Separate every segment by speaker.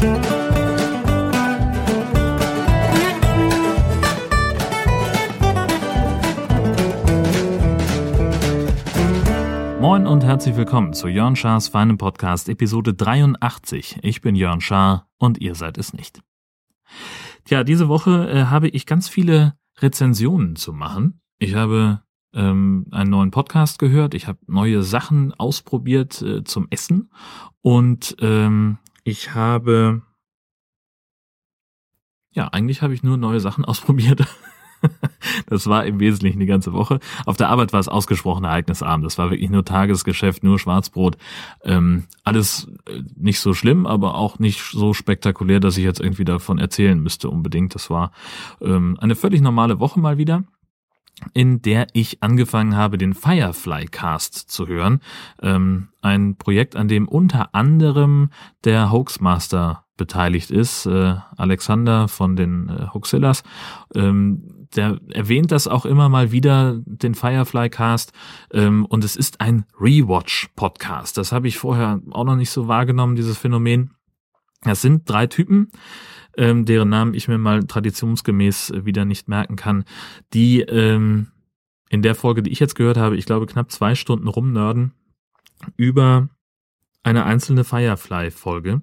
Speaker 1: Moin und herzlich willkommen zu Jörn Schars feinem Podcast Episode 83. Ich bin Jörn Schaar und ihr seid es nicht. Tja, diese Woche äh, habe ich ganz viele Rezensionen zu machen. Ich habe ähm, einen neuen Podcast gehört, ich habe neue Sachen ausprobiert äh, zum Essen und ähm, ich habe ja, eigentlich habe ich nur neue Sachen ausprobiert. das war im Wesentlichen die ganze Woche. Auf der Arbeit war es ausgesprochen ereignisarm. Das war wirklich nur Tagesgeschäft, nur Schwarzbrot. Ähm, alles äh, nicht so schlimm, aber auch nicht so spektakulär, dass ich jetzt irgendwie davon erzählen müsste unbedingt. Das war ähm, eine völlig normale Woche mal wieder in der ich angefangen habe, den Firefly Cast zu hören. Ähm, ein Projekt, an dem unter anderem der Hoaxmaster beteiligt ist, äh, Alexander von den äh, Hoaxillas. Ähm, der erwähnt das auch immer mal wieder, den Firefly Cast. Ähm, und es ist ein Rewatch-Podcast. Das habe ich vorher auch noch nicht so wahrgenommen, dieses Phänomen. Das sind drei Typen, ähm, deren Namen ich mir mal traditionsgemäß äh, wieder nicht merken kann, die ähm, in der Folge, die ich jetzt gehört habe, ich glaube knapp zwei Stunden rumnörden über eine einzelne Firefly-Folge.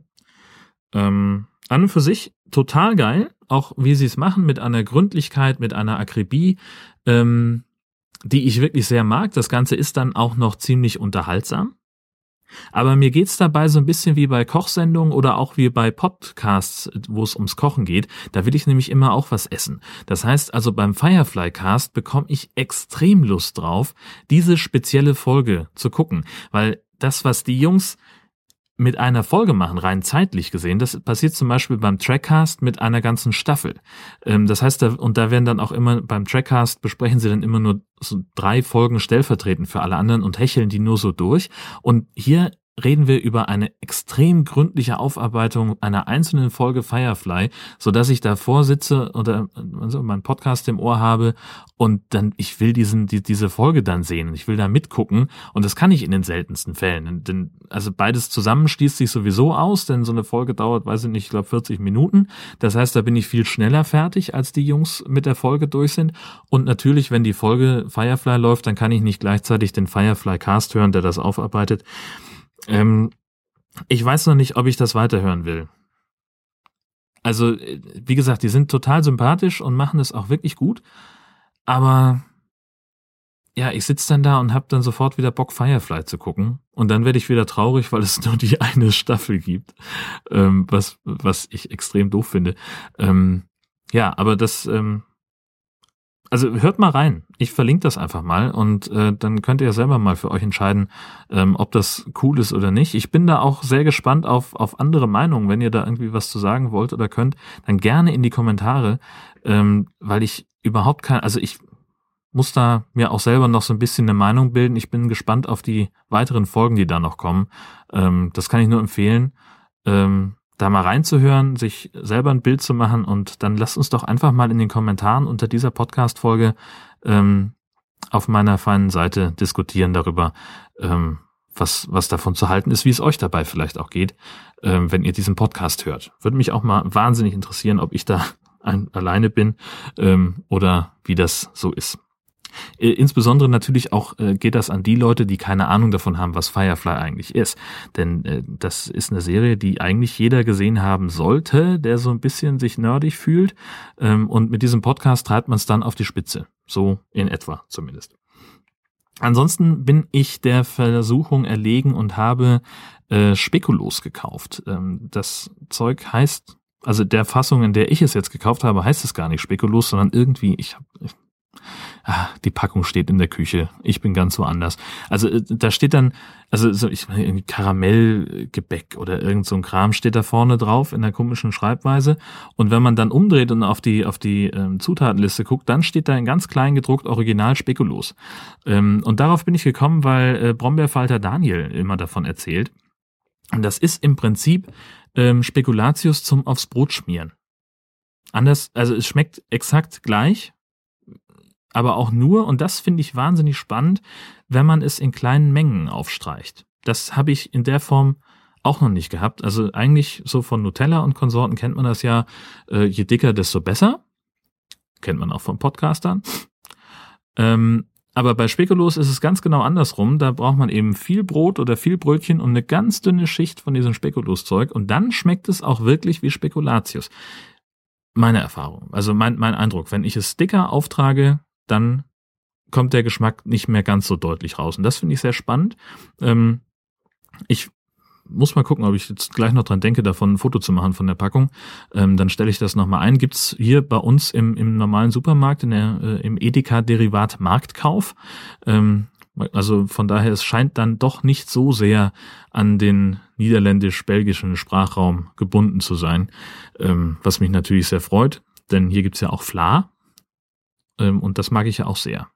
Speaker 1: Ähm, an und für sich total geil, auch wie sie es machen, mit einer Gründlichkeit, mit einer Akribie, ähm, die ich wirklich sehr mag. Das Ganze ist dann auch noch ziemlich unterhaltsam. Aber mir geht's dabei so ein bisschen wie bei Kochsendungen oder auch wie bei Podcasts, wo es ums Kochen geht. Da will ich nämlich immer auch was essen. Das heißt also beim Firefly Cast bekomme ich extrem Lust drauf, diese spezielle Folge zu gucken, weil das, was die Jungs mit einer Folge machen, rein zeitlich gesehen. Das passiert zum Beispiel beim Trackcast mit einer ganzen Staffel. Ähm, das heißt, da, und da werden dann auch immer beim Trackcast besprechen sie dann immer nur so drei Folgen stellvertretend für alle anderen und hecheln die nur so durch. Und hier reden wir über eine extrem gründliche Aufarbeitung einer einzelnen Folge Firefly, so dass ich davor sitze oder also meinen Podcast im Ohr habe und dann ich will diesen die, diese Folge dann sehen, ich will da mitgucken und das kann ich in den seltensten Fällen, denn also beides zusammen schließt sich sowieso aus, denn so eine Folge dauert, weiß ich nicht, ich glaube 40 Minuten. Das heißt, da bin ich viel schneller fertig, als die Jungs mit der Folge durch sind und natürlich, wenn die Folge Firefly läuft, dann kann ich nicht gleichzeitig den Firefly Cast hören, der das aufarbeitet. Ähm, ich weiß noch nicht, ob ich das weiterhören will. Also, äh, wie gesagt, die sind total sympathisch und machen es auch wirklich gut. Aber ja, ich sitze dann da und habe dann sofort wieder Bock, Firefly zu gucken. Und dann werde ich wieder traurig, weil es nur die eine Staffel gibt, ähm, was, was ich extrem doof finde. Ähm, ja, aber das, ähm, also hört mal rein. Ich verlinke das einfach mal und äh, dann könnt ihr selber mal für euch entscheiden, ähm, ob das cool ist oder nicht. Ich bin da auch sehr gespannt auf, auf andere Meinungen. Wenn ihr da irgendwie was zu sagen wollt oder könnt, dann gerne in die Kommentare, ähm, weil ich überhaupt kein, also ich muss da mir auch selber noch so ein bisschen eine Meinung bilden. Ich bin gespannt auf die weiteren Folgen, die da noch kommen. Ähm, das kann ich nur empfehlen. Ähm, da mal reinzuhören, sich selber ein Bild zu machen und dann lasst uns doch einfach mal in den Kommentaren unter dieser Podcast-Folge ähm, auf meiner feinen Seite diskutieren darüber, ähm, was, was davon zu halten ist, wie es euch dabei vielleicht auch geht, ähm, wenn ihr diesen Podcast hört. Würde mich auch mal wahnsinnig interessieren, ob ich da ein, alleine bin ähm, oder wie das so ist. Äh, insbesondere natürlich auch äh, geht das an die Leute, die keine Ahnung davon haben, was Firefly eigentlich ist. Denn äh, das ist eine Serie, die eigentlich jeder gesehen haben sollte, der so ein bisschen sich nerdig fühlt. Ähm, und mit diesem Podcast treibt man es dann auf die Spitze. So in etwa zumindest. Ansonsten bin ich der Versuchung erlegen und habe äh, Spekulos gekauft. Ähm, das Zeug heißt, also der Fassung, in der ich es jetzt gekauft habe, heißt es gar nicht Spekulos, sondern irgendwie, ich habe ah, die Packung steht in der Küche, ich bin ganz woanders. Also äh, da steht dann, also so, ich meine, Karamellgebäck oder irgend so ein Kram steht da vorne drauf in der komischen Schreibweise. Und wenn man dann umdreht und auf die, auf die ähm, Zutatenliste guckt, dann steht da in ganz klein gedruckt Original Spekulos. Ähm, und darauf bin ich gekommen, weil äh, Brombeerfalter Daniel immer davon erzählt. Und das ist im Prinzip ähm, Spekulatius zum aufs Brot schmieren. Anders, also es schmeckt exakt gleich, aber auch nur, und das finde ich wahnsinnig spannend, wenn man es in kleinen Mengen aufstreicht. Das habe ich in der Form auch noch nicht gehabt. Also eigentlich so von Nutella und Konsorten kennt man das ja, äh, je dicker, desto besser. Kennt man auch von Podcastern. Ähm, aber bei Speculoos ist es ganz genau andersrum. Da braucht man eben viel Brot oder viel Brötchen und eine ganz dünne Schicht von diesem Speculoos-Zeug. Und dann schmeckt es auch wirklich wie Spekulatius. Meine Erfahrung, also mein, mein Eindruck. Wenn ich es dicker auftrage, dann kommt der Geschmack nicht mehr ganz so deutlich raus. Und das finde ich sehr spannend. Ähm, ich muss mal gucken, ob ich jetzt gleich noch dran denke, davon ein Foto zu machen von der Packung. Ähm, dann stelle ich das nochmal ein. Gibt's hier bei uns im, im normalen Supermarkt, in der, äh, im Edeka-Derivat Marktkauf. Ähm, also von daher, es scheint dann doch nicht so sehr an den niederländisch-belgischen Sprachraum gebunden zu sein, ähm, was mich natürlich sehr freut, denn hier gibt's ja auch Fla ähm, und das mag ich ja auch sehr.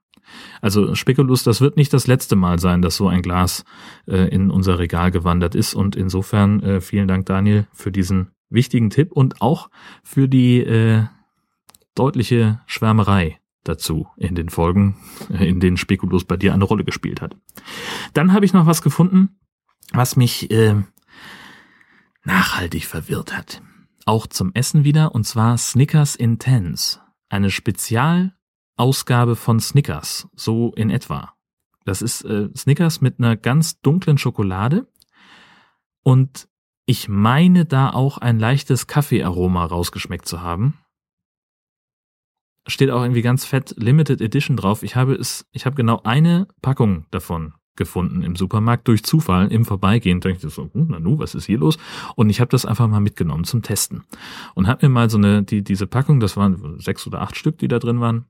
Speaker 1: Also Spekulus, das wird nicht das letzte Mal sein, dass so ein Glas äh, in unser Regal gewandert ist. Und insofern äh, vielen Dank, Daniel, für diesen wichtigen Tipp und auch für die äh, deutliche Schwärmerei dazu in den Folgen, äh, in denen Spekulus bei dir eine Rolle gespielt hat. Dann habe ich noch was gefunden, was mich äh, nachhaltig verwirrt hat. Auch zum Essen wieder, und zwar Snickers Intense. Eine Spezial Ausgabe von Snickers, so in etwa. Das ist äh, Snickers mit einer ganz dunklen Schokolade und ich meine da auch ein leichtes Kaffeearoma rausgeschmeckt zu haben. Steht auch irgendwie ganz fett Limited Edition drauf. Ich habe es, ich habe genau eine Packung davon gefunden im Supermarkt durch Zufall im Vorbeigehen. Da dachte ich so, hm, Nanu, was ist hier los? Und ich habe das einfach mal mitgenommen zum Testen und habe mir mal so eine die diese Packung, das waren sechs oder acht Stück, die da drin waren,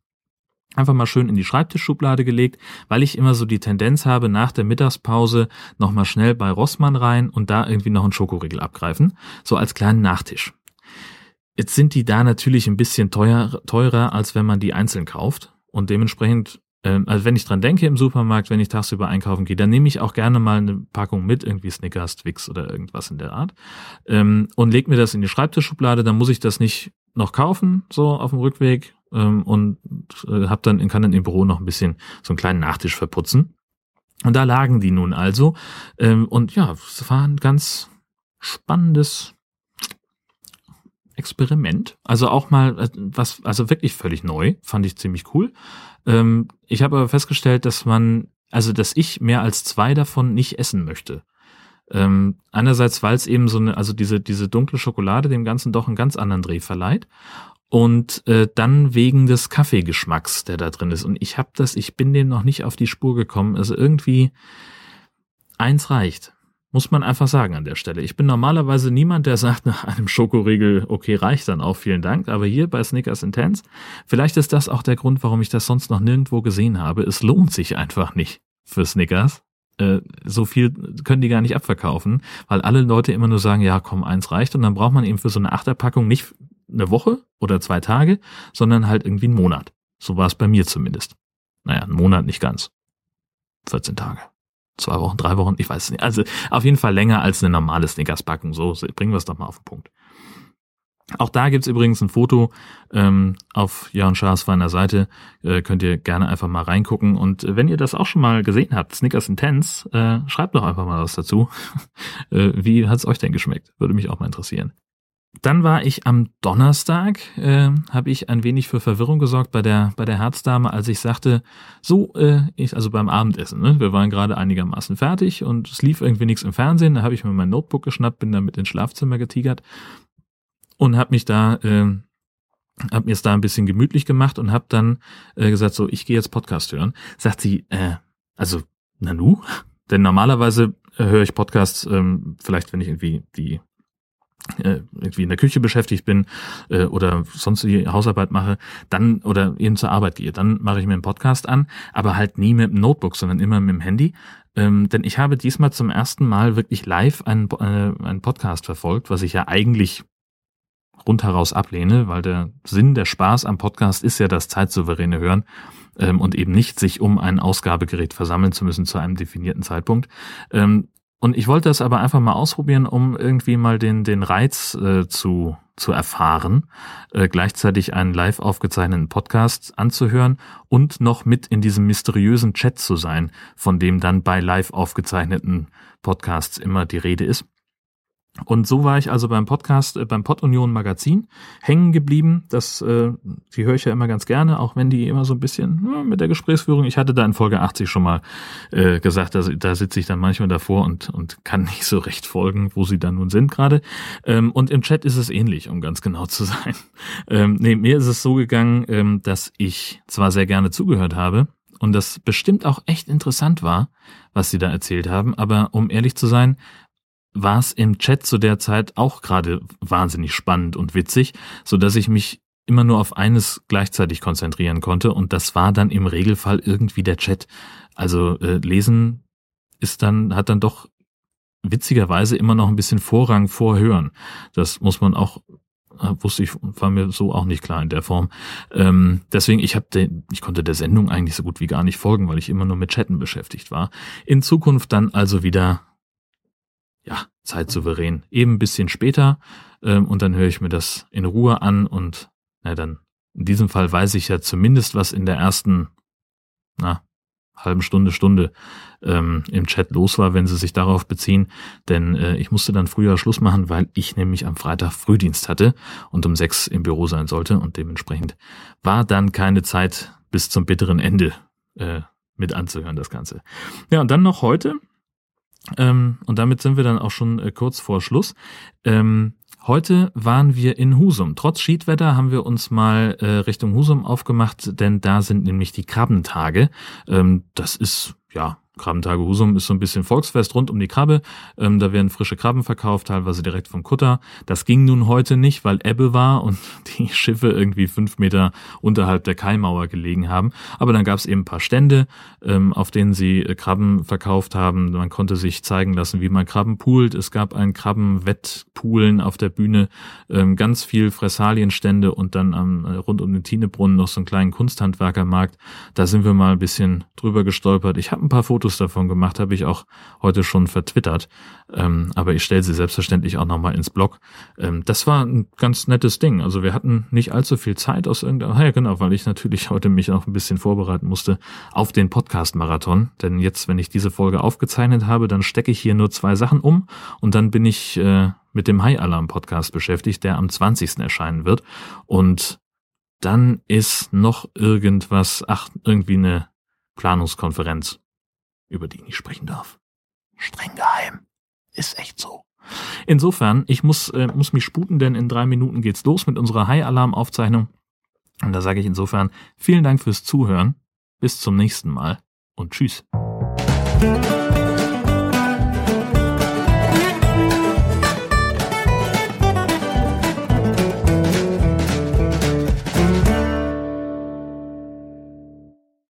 Speaker 1: einfach mal schön in die Schreibtischschublade gelegt, weil ich immer so die Tendenz habe, nach der Mittagspause nochmal schnell bei Rossmann rein und da irgendwie noch einen Schokoriegel abgreifen, so als kleinen Nachtisch. Jetzt sind die da natürlich ein bisschen teuer, teurer, als wenn man die einzeln kauft und dementsprechend ähm, also wenn ich dran denke im Supermarkt, wenn ich tagsüber einkaufen gehe, dann nehme ich auch gerne mal eine Packung mit, irgendwie Snickers, Twix oder irgendwas in der Art ähm, und leg mir das in die Schreibtischschublade, dann muss ich das nicht noch kaufen, so auf dem Rückweg ähm, und äh, hab dann, kann dann im Büro noch ein bisschen so einen kleinen Nachtisch verputzen. Und da lagen die nun also. Ähm, und ja, es war ein ganz spannendes Experiment. Also auch mal äh, was, also wirklich völlig neu, fand ich ziemlich cool. Ähm, ich habe aber festgestellt, dass man, also dass ich mehr als zwei davon nicht essen möchte. Ähm, einerseits, weil es eben so eine, also diese, diese dunkle Schokolade dem Ganzen doch einen ganz anderen Dreh verleiht und äh, dann wegen des Kaffeegeschmacks, der da drin ist. Und ich habe das, ich bin dem noch nicht auf die Spur gekommen. Also irgendwie eins reicht. Muss man einfach sagen an der Stelle. Ich bin normalerweise niemand, der sagt nach einem Schokoriegel, okay, reicht dann auch, vielen Dank. Aber hier bei Snickers Intense, vielleicht ist das auch der Grund, warum ich das sonst noch nirgendwo gesehen habe. Es lohnt sich einfach nicht für Snickers. Äh, so viel können die gar nicht abverkaufen, weil alle Leute immer nur sagen, ja, komm, eins reicht. Und dann braucht man eben für so eine Achterpackung nicht eine Woche oder zwei Tage, sondern halt irgendwie einen Monat. So war es bei mir zumindest. Naja, einen Monat nicht ganz. 14 Tage. Zwei Wochen, drei Wochen, ich weiß es nicht. Also auf jeden Fall länger als eine normale Snickers-Packung. So, bringen wir es doch mal auf den Punkt. Auch da gibt's übrigens ein Foto ähm, auf Jörn Schaas feiner Seite. Äh, könnt ihr gerne einfach mal reingucken. Und wenn ihr das auch schon mal gesehen habt, Snickers Intense, äh, schreibt doch einfach mal was dazu. äh, wie hat's euch denn geschmeckt? Würde mich auch mal interessieren. Dann war ich am Donnerstag, äh, habe ich ein wenig für Verwirrung gesorgt bei der bei der Herzdame, als ich sagte, so, äh, ich, also beim Abendessen, ne? wir waren gerade einigermaßen fertig und es lief irgendwie nichts im Fernsehen, da habe ich mir mein Notebook geschnappt, bin damit ins Schlafzimmer getigert und habe mich da, äh, habe mir es da ein bisschen gemütlich gemacht und habe dann äh, gesagt, so, ich gehe jetzt Podcast hören. Sagt sie, äh, also Nanu, denn normalerweise höre ich Podcasts, ähm, vielleicht wenn ich irgendwie die irgendwie in der Küche beschäftigt bin äh, oder sonst die Hausarbeit mache, dann oder eben zur Arbeit gehe, dann mache ich mir einen Podcast an, aber halt nie mit dem Notebook, sondern immer mit dem Handy. Ähm, denn ich habe diesmal zum ersten Mal wirklich live einen, äh, einen Podcast verfolgt, was ich ja eigentlich rundheraus ablehne, weil der Sinn, der Spaß am Podcast ist ja das zeitsouveräne Hören ähm, und eben nicht sich um ein Ausgabegerät versammeln zu müssen zu einem definierten Zeitpunkt. Ähm, und ich wollte das aber einfach mal ausprobieren, um irgendwie mal den, den Reiz äh, zu, zu erfahren, äh, gleichzeitig einen live aufgezeichneten Podcast anzuhören und noch mit in diesem mysteriösen Chat zu sein, von dem dann bei live aufgezeichneten Podcasts immer die Rede ist. Und so war ich also beim Podcast, äh, beim Pod Union Magazin hängen geblieben. Das, äh, die höre ich ja immer ganz gerne, auch wenn die immer so ein bisschen ja, mit der Gesprächsführung. Ich hatte da in Folge 80 schon mal äh, gesagt, da, da sitze ich dann manchmal davor und, und kann nicht so recht folgen, wo sie dann nun sind gerade. Ähm, und im Chat ist es ähnlich, um ganz genau zu sein. Ähm, nee, mir ist es so gegangen, ähm, dass ich zwar sehr gerne zugehört habe und das bestimmt auch echt interessant war, was sie da erzählt haben, aber um ehrlich zu sein, war es im Chat zu der Zeit auch gerade wahnsinnig spannend und witzig, so dass ich mich immer nur auf eines gleichzeitig konzentrieren konnte und das war dann im Regelfall irgendwie der Chat. Also äh, lesen ist dann hat dann doch witzigerweise immer noch ein bisschen Vorrang vor Hören. Das muss man auch äh, wusste ich war mir so auch nicht klar in der Form. Ähm, deswegen ich habe ich konnte der Sendung eigentlich so gut wie gar nicht folgen, weil ich immer nur mit Chatten beschäftigt war. In Zukunft dann also wieder ja, zeitsouverän. Eben ein bisschen später ähm, und dann höre ich mir das in Ruhe an und na dann, in diesem Fall weiß ich ja zumindest, was in der ersten, na, halben Stunde, Stunde ähm, im Chat los war, wenn sie sich darauf beziehen. Denn äh, ich musste dann früher Schluss machen, weil ich nämlich am Freitag Frühdienst hatte und um sechs im Büro sein sollte und dementsprechend war dann keine Zeit bis zum bitteren Ende äh, mit anzuhören, das Ganze. Ja, und dann noch heute ähm, und damit sind wir dann auch schon äh, kurz vor Schluss. Ähm, heute waren wir in Husum. Trotz Schiedwetter haben wir uns mal äh, Richtung Husum aufgemacht, denn da sind nämlich die Krabbentage. Ähm, das ist ja Krabbentage Husum ist so ein bisschen Volksfest rund um die Krabbe. Ähm, da werden frische Krabben verkauft, teilweise direkt vom Kutter. Das ging nun heute nicht, weil Ebbe war und die Schiffe irgendwie fünf Meter unterhalb der Kaimauer gelegen haben. Aber dann gab es eben ein paar Stände, ähm, auf denen sie äh, Krabben verkauft haben. Man konnte sich zeigen lassen, wie man Krabben poolt. Es gab ein Krabbenwettpoolen auf der Bühne, ähm, ganz viel Fressalienstände und dann am, äh, rund um den Tinebrunnen noch so einen kleinen Kunsthandwerkermarkt. Da sind wir mal ein bisschen drüber gestolpert. Ich habe ein paar Fotos Fotos davon gemacht, habe ich auch heute schon vertwittert. Ähm, aber ich stelle sie selbstverständlich auch nochmal ins Blog. Ähm, das war ein ganz nettes Ding. Also wir hatten nicht allzu viel Zeit aus irgendeiner, ja genau, weil ich natürlich heute mich auch ein bisschen vorbereiten musste auf den Podcast-Marathon. Denn jetzt, wenn ich diese Folge aufgezeichnet habe, dann stecke ich hier nur zwei Sachen um und dann bin ich äh, mit dem High Alarm Podcast beschäftigt, der am 20. erscheinen wird. Und dann ist noch irgendwas, ach, irgendwie eine Planungskonferenz über die ich nicht sprechen darf. Streng geheim. Ist echt so. Insofern, ich muss, äh, muss mich sputen, denn in drei Minuten geht's los mit unserer High-Alarm-Aufzeichnung. Und da sage ich insofern vielen Dank fürs Zuhören. Bis zum nächsten Mal und tschüss.